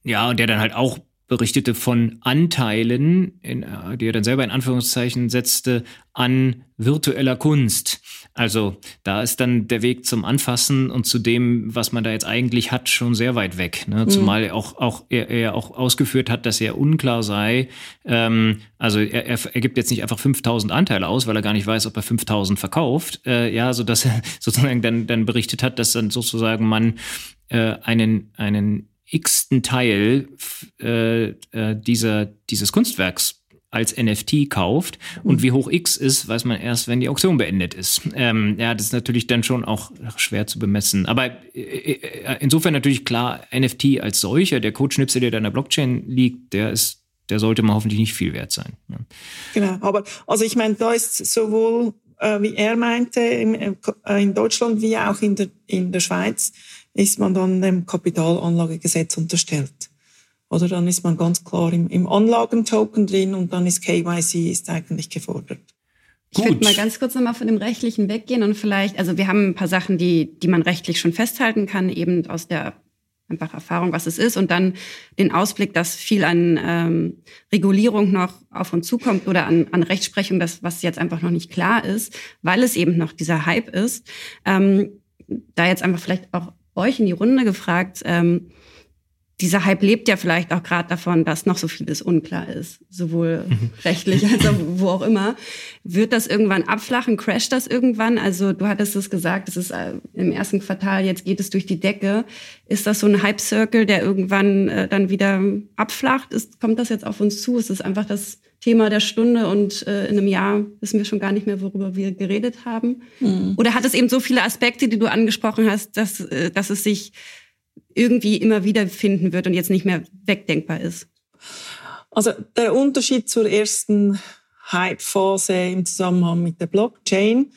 ja, und der dann halt auch berichtete von Anteilen, in, äh, die er dann selber in Anführungszeichen setzte, an virtueller Kunst. Also da ist dann der Weg zum Anfassen und zu dem, was man da jetzt eigentlich hat, schon sehr weit weg. Ne? Mhm. Zumal er auch, auch er, er auch ausgeführt hat, dass er unklar sei. Ähm, also er, er, er gibt jetzt nicht einfach 5000 Anteile aus, weil er gar nicht weiß, ob er 5000 verkauft. Äh, ja, so dass er sozusagen dann, dann berichtet hat, dass dann sozusagen man äh, einen, einen x-ten Teil äh, äh, dieser, dieses Kunstwerks als NFT kauft. Und wie hoch X ist, weiß man erst, wenn die Auktion beendet ist. Ähm, ja, das ist natürlich dann schon auch schwer zu bemessen. Aber äh, äh insofern natürlich klar, NFT als solcher, der Codeschnipsel, der da in der Blockchain liegt, der ist, der sollte mal hoffentlich nicht viel wert sein. Ja. Genau, aber also ich meine, da ist sowohl, äh, wie er meinte, in, in Deutschland wie auch in der, in der Schweiz, ist man dann dem Kapitalanlagegesetz unterstellt. Oder dann ist man ganz klar im, im Anlagentoken drin und dann ist KYC ist eigentlich gefordert. Ich würde mal ganz kurz nochmal von dem Rechtlichen weggehen und vielleicht, also wir haben ein paar Sachen, die, die man rechtlich schon festhalten kann, eben aus der einfach Erfahrung, was es ist, und dann den Ausblick, dass viel an ähm, Regulierung noch auf uns zukommt oder an, an Rechtsprechung, das, was jetzt einfach noch nicht klar ist, weil es eben noch dieser Hype ist. Ähm, da jetzt einfach vielleicht auch euch in die Runde gefragt, ähm, dieser Hype lebt ja vielleicht auch gerade davon, dass noch so vieles unklar ist, sowohl mhm. rechtlich als auch wo auch immer. Wird das irgendwann abflachen? Crasht das irgendwann? Also du hattest es gesagt, es ist äh, im ersten Quartal, jetzt geht es durch die Decke. Ist das so ein Hype-Circle, der irgendwann äh, dann wieder abflacht? Ist, kommt das jetzt auf uns zu? Ist es einfach das Thema der Stunde und äh, in einem Jahr wissen wir schon gar nicht mehr, worüber wir geredet haben? Mhm. Oder hat es eben so viele Aspekte, die du angesprochen hast, dass, äh, dass es sich irgendwie immer wieder finden wird und jetzt nicht mehr wegdenkbar ist? Also der Unterschied zur ersten Hype-Phase im Zusammenhang mit der Blockchain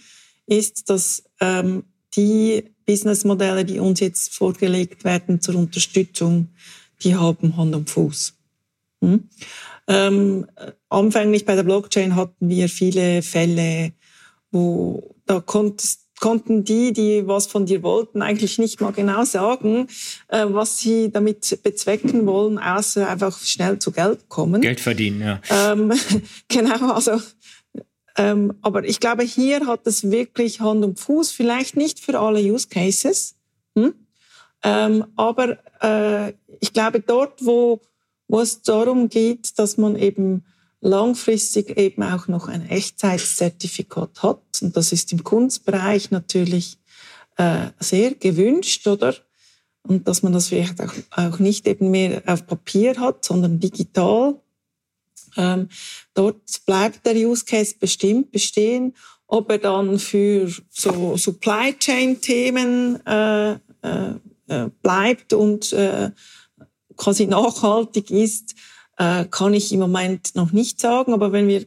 ist, dass ähm, die Businessmodelle, die uns jetzt vorgelegt werden zur Unterstützung, die haben Hand und Fuß. Hm? Ähm, anfänglich bei der Blockchain hatten wir viele Fälle, wo da konntest konnten die, die was von dir wollten, eigentlich nicht mal genau sagen, äh, was sie damit bezwecken wollen, außer einfach schnell zu Geld kommen. Geld verdienen, ja. Ähm, genau, also ähm, aber ich glaube, hier hat es wirklich Hand und Fuß, vielleicht nicht für alle Use Cases, hm? ähm, aber äh, ich glaube, dort, wo, wo es darum geht, dass man eben langfristig eben auch noch ein Echtzeitzertifikat hat. Und das ist im Kunstbereich natürlich äh, sehr gewünscht, oder? Und dass man das vielleicht auch, auch nicht eben mehr auf Papier hat, sondern digital. Ähm, dort bleibt der Use Case bestimmt bestehen. Ob er dann für so Supply Chain Themen äh, äh, äh, bleibt und äh, quasi nachhaltig ist, äh, kann ich im Moment noch nicht sagen. Aber wenn wir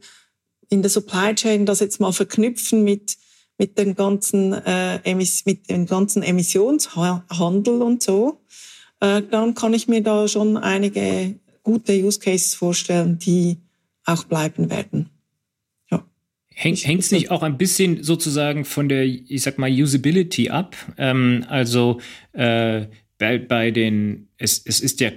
in der Supply Chain das jetzt mal verknüpfen mit mit dem ganzen äh, mit dem ganzen Emissionshandel und so, äh, dann kann ich mir da schon einige gute Use Cases vorstellen, die auch bleiben werden. Hängt es nicht auch ein bisschen sozusagen von der, ich sag mal, Usability ab? Ähm, also äh, bei, bei den, es, es ist ja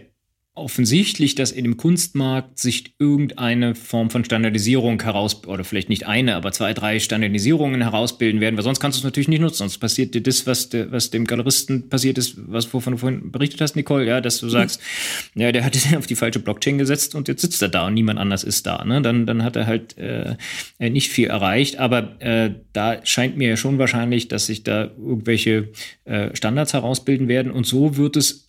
offensichtlich, dass in dem Kunstmarkt sich irgendeine Form von Standardisierung heraus, oder vielleicht nicht eine, aber zwei, drei Standardisierungen herausbilden werden, weil sonst kannst du es natürlich nicht nutzen. Sonst passiert dir das, was, de, was dem Galeristen passiert ist, was wovon du vorhin berichtet hast, Nicole, ja, dass du mhm. sagst, mhm. ja, der hat auf die falsche Blockchain gesetzt und jetzt sitzt er da und niemand anders ist da. Ne? Dann, dann hat er halt äh, nicht viel erreicht, aber äh, da scheint mir ja schon wahrscheinlich, dass sich da irgendwelche äh, Standards herausbilden werden und so wird es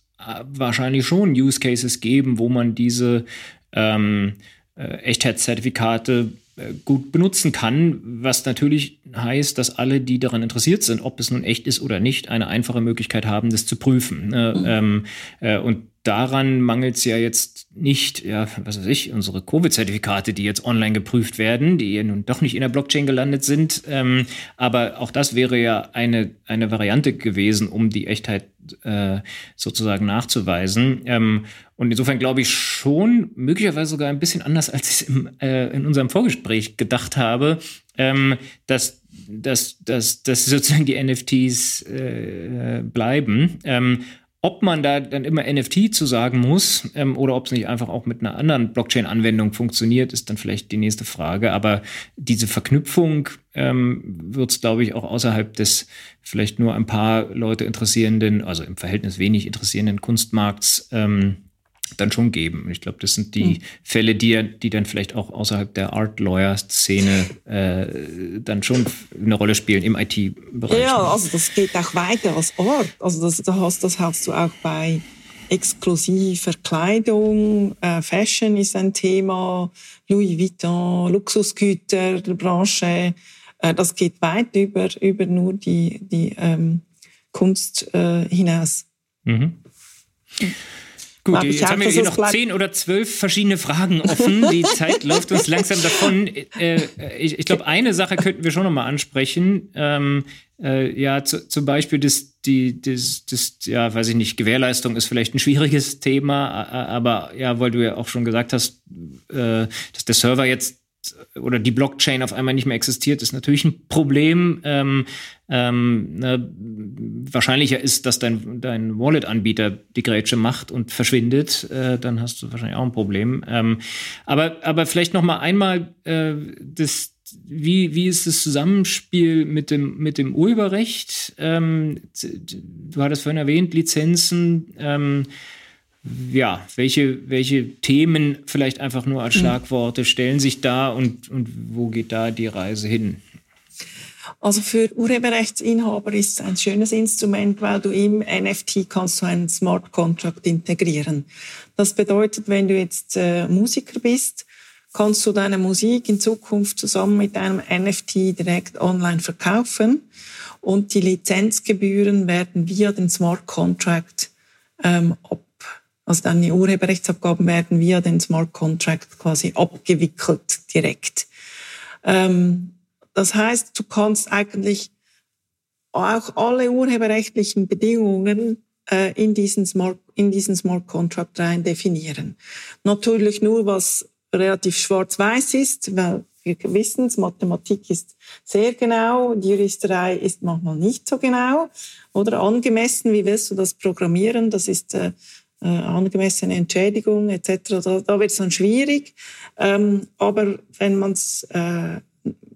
wahrscheinlich schon Use Cases geben, wo man diese ähm, äh, Echtheitszertifikate äh, gut benutzen kann, was natürlich heißt, dass alle, die daran interessiert sind, ob es nun echt ist oder nicht, eine einfache Möglichkeit haben, das zu prüfen. Äh, mhm. ähm, äh, und daran mangelt es ja jetzt nicht, ja, was weiß ich, unsere Covid-Zertifikate, die jetzt online geprüft werden, die ja nun doch nicht in der Blockchain gelandet sind. Ähm, aber auch das wäre ja eine, eine Variante gewesen, um die Echtheit äh, sozusagen nachzuweisen. Ähm, und insofern glaube ich schon, möglicherweise sogar ein bisschen anders, als ich es äh, in unserem Vorgespräch gedacht habe, ähm, dass, dass, dass, dass sozusagen die NFTs äh, bleiben. Ähm, ob man da dann immer NFT zu sagen muss ähm, oder ob es nicht einfach auch mit einer anderen Blockchain-Anwendung funktioniert, ist dann vielleicht die nächste Frage. Aber diese Verknüpfung ähm, wird es, glaube ich, auch außerhalb des vielleicht nur ein paar Leute interessierenden, also im Verhältnis wenig interessierenden Kunstmarkts ähm, dann schon geben. Ich glaube, das sind die mhm. Fälle, die, die dann vielleicht auch außerhalb der Art-Lawyer-Szene äh, dann schon eine Rolle spielen im IT-Bereich. Ja, also das geht auch weiter als Art. Also das, das, hast, das hast du auch bei exklusiver Kleidung, äh, Fashion ist ein Thema, Louis Vuitton, Luxusgüter Branche. Äh, das geht weit über, über nur die, die ähm, Kunst äh, hinaus. Mhm. Gut, jetzt haben wir hier noch zehn oder zwölf verschiedene Fragen offen. Die Zeit läuft uns langsam davon. Äh, ich, ich glaube, eine Sache könnten wir schon noch mal ansprechen. Ähm, äh, ja, zu, zum Beispiel das, die, das, das, ja, weiß ich nicht, Gewährleistung ist vielleicht ein schwieriges Thema, aber ja, weil du ja auch schon gesagt hast, äh, dass der Server jetzt oder die Blockchain auf einmal nicht mehr existiert, ist natürlich ein Problem. Ähm, ähm, ne, wahrscheinlicher ist, dass dein, dein Wallet-Anbieter die Grätsche macht und verschwindet, äh, dann hast du wahrscheinlich auch ein Problem. Ähm, aber, aber vielleicht noch mal einmal äh, das, wie, wie ist das Zusammenspiel mit dem, mit dem Urheberrecht? Ähm, du hattest vorhin erwähnt, Lizenzen. Ähm, ja, welche, welche Themen vielleicht einfach nur als mhm. Schlagworte stellen sich da und, und wo geht da die Reise hin? Also für Urheberrechtsinhaber ist es ein schönes Instrument, weil du im NFT kannst du einen Smart Contract integrieren. Das bedeutet, wenn du jetzt äh, Musiker bist, kannst du deine Musik in Zukunft zusammen mit einem NFT direkt online verkaufen und die Lizenzgebühren werden via den Smart Contract ähm, ab also die Urheberrechtsabgaben werden via den Smart Contract quasi abgewickelt direkt. Ähm, das heißt, du kannst eigentlich auch alle urheberrechtlichen Bedingungen äh, in, diesen Smart, in diesen Smart Contract rein definieren. Natürlich nur, was relativ schwarz-weiß ist, weil wir wissen, Mathematik ist sehr genau, die Juristerei ist manchmal nicht so genau oder angemessen. Wie willst du das programmieren? Das ist äh, äh, angemessene Entschädigung etc. Da, da wird es dann schwierig. Ähm, aber wenn man es äh,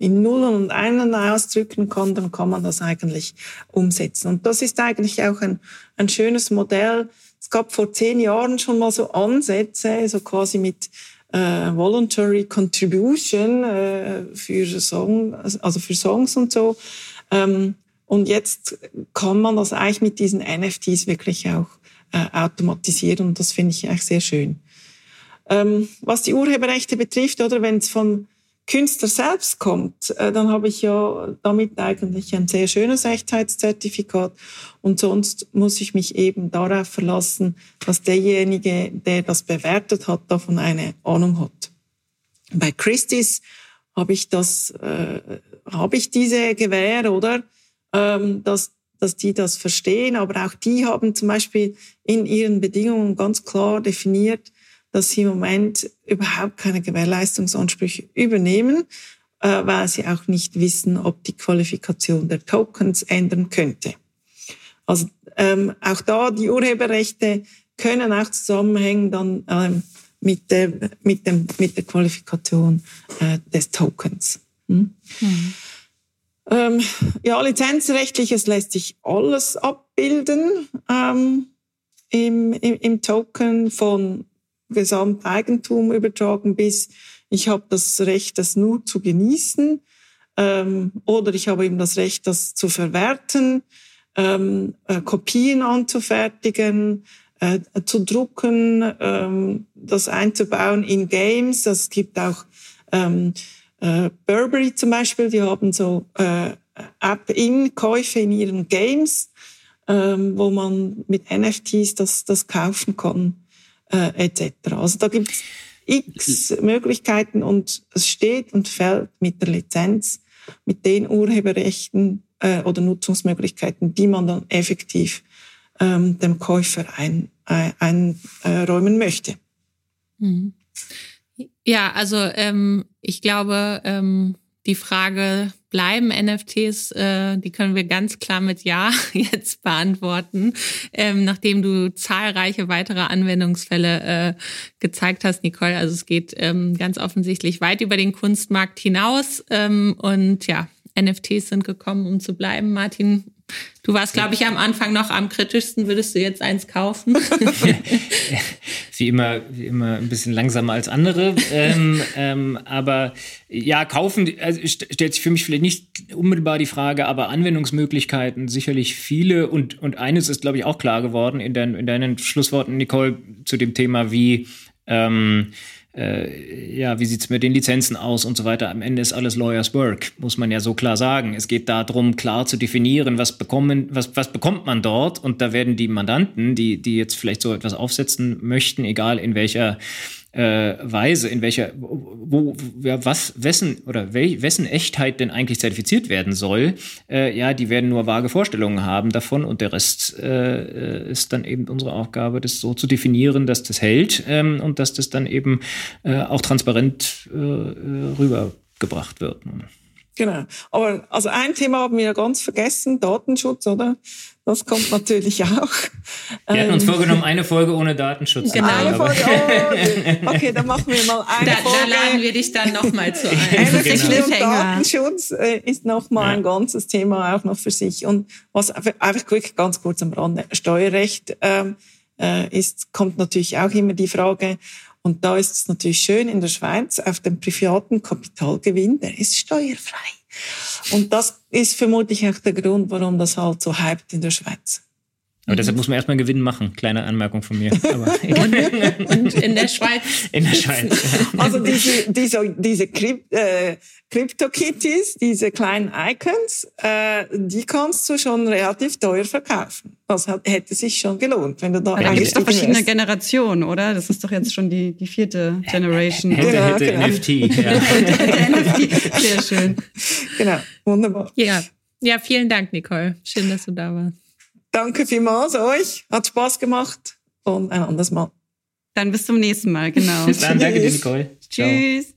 in Nullen und Einen ausdrücken kann, dann kann man das eigentlich umsetzen. Und das ist eigentlich auch ein, ein schönes Modell. Es gab vor zehn Jahren schon mal so Ansätze, so quasi mit äh, Voluntary Contribution äh, für Song, also für Songs und so. Ähm, und jetzt kann man das eigentlich mit diesen NFTs wirklich auch äh, automatisieren und das finde ich eigentlich sehr schön. Ähm, was die Urheberrechte betrifft, oder wenn es von Künstler selbst kommt, äh, dann habe ich ja damit eigentlich ein sehr schönes Echtheitszertifikat und sonst muss ich mich eben darauf verlassen, dass derjenige, der das bewertet hat, davon eine Ahnung hat. Bei Christie's habe ich das, äh, habe ich diese Gewähr, oder? Ähm, dass, dass die das verstehen, aber auch die haben zum Beispiel in ihren Bedingungen ganz klar definiert, dass sie im Moment überhaupt keine Gewährleistungsansprüche übernehmen, äh, weil sie auch nicht wissen, ob die Qualifikation der Tokens ändern könnte. Also ähm, auch da die Urheberrechte können auch zusammenhängen dann ähm, mit, der, mit, dem, mit der Qualifikation äh, des Tokens. Hm? Mhm. Ähm, ja, lizenzrechtliches lässt sich alles abbilden ähm, im, im, im Token von Gesamteigentum übertragen bis ich habe das Recht, das nur zu genießen ähm, oder ich habe eben das Recht, das zu verwerten, ähm, äh, Kopien anzufertigen, äh, zu drucken, ähm, das einzubauen in Games. Es gibt auch ähm, äh, Burberry zum Beispiel, die haben so äh, App-in-Käufe in ihren Games, ähm, wo man mit NFTs das, das kaufen kann äh, etc. Also da gibt es x Möglichkeiten und es steht und fällt mit der Lizenz, mit den Urheberrechten äh, oder Nutzungsmöglichkeiten, die man dann effektiv ähm, dem Käufer einräumen ein, äh, möchte. Mhm. Ja, also ähm, ich glaube, ähm, die Frage, bleiben NFTs, äh, die können wir ganz klar mit Ja jetzt beantworten, ähm, nachdem du zahlreiche weitere Anwendungsfälle äh, gezeigt hast, Nicole. Also es geht ähm, ganz offensichtlich weit über den Kunstmarkt hinaus. Ähm, und ja, NFTs sind gekommen, um zu bleiben. Martin, Du warst, glaube ich, am Anfang noch am kritischsten. Würdest du jetzt eins kaufen? wie immer, wie immer ein bisschen langsamer als andere. ähm, ähm, aber ja, kaufen also stellt sich für mich vielleicht nicht unmittelbar die Frage, aber Anwendungsmöglichkeiten sicherlich viele. Und, und eines ist, glaube ich, auch klar geworden in, dein, in deinen Schlussworten, Nicole, zu dem Thema, wie ähm, äh, ja, wie sieht's mit den Lizenzen aus und so weiter. Am Ende ist alles Lawyers Work, muss man ja so klar sagen. Es geht darum, klar zu definieren, was bekommen, was, was bekommt man dort. Und da werden die Mandanten, die, die jetzt vielleicht so etwas aufsetzen möchten, egal in welcher äh, Weise, in welcher, wo, ja, was, wessen oder wel, wessen Echtheit denn eigentlich zertifiziert werden soll, äh, ja, die werden nur vage Vorstellungen haben davon und der Rest äh, ist dann eben unsere Aufgabe, das so zu definieren, dass das hält ähm, und dass das dann eben äh, auch transparent äh, rübergebracht wird. Genau. Aber also ein Thema haben wir ja ganz vergessen, Datenschutz, oder? Das kommt natürlich auch. Wir hatten uns ähm, vorgenommen, eine Folge ohne Datenschutz. Genau. Eine Folge, oh, okay, dann machen wir mal eine da, Folge. Da laden wir dich dann nochmal zu ein. genau. Datenschutz äh, ist nochmal ja. ein ganzes Thema auch noch für sich. Und was einfach wirklich ganz kurz am Rande, Steuerrecht ähm, äh, ist, kommt natürlich auch immer die Frage, und da ist es natürlich schön in der Schweiz auf dem privaten Kapitalgewinn, der ist steuerfrei. Und das ist vermutlich auch der Grund, warum das halt so hypt in der Schweiz. Aber deshalb muss man erstmal Gewinn machen. Kleine Anmerkung von mir. und, und, in der Schweiz. In der Schweiz. Also diese, diese, diese Krypt, äh, Crypto-Kitties, diese kleinen Icons, äh, die kannst du schon relativ teuer verkaufen. Das hat, hätte sich schon gelohnt, wenn du da. Ja, da gibt es doch verschiedene hast. Generationen, oder? Das ist doch jetzt schon die, die vierte Generation. Hätte, genau, hätte genau. NFT. Ja. NFT. Sehr schön. Genau, wunderbar. Ja. ja, vielen Dank, Nicole. Schön, dass du da warst. Danke vielmals euch. Hat Spaß gemacht und ein anderes Mal. Dann bis zum nächsten Mal, genau. Bis dann, danke dir, Nicole. Tschüss.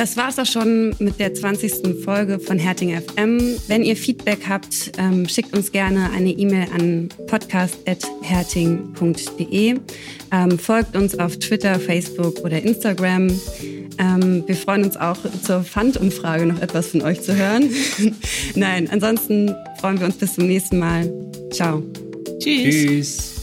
Das war's auch schon mit der 20. Folge von Herting FM. Wenn ihr Feedback habt, ähm, schickt uns gerne eine E-Mail an podcast.herting.de. Ähm, folgt uns auf Twitter, Facebook oder Instagram. Ähm, wir freuen uns auch zur Pfandumfrage noch etwas von euch zu hören. Nein, ansonsten freuen wir uns bis zum nächsten Mal. Ciao. Tschüss. Tschüss.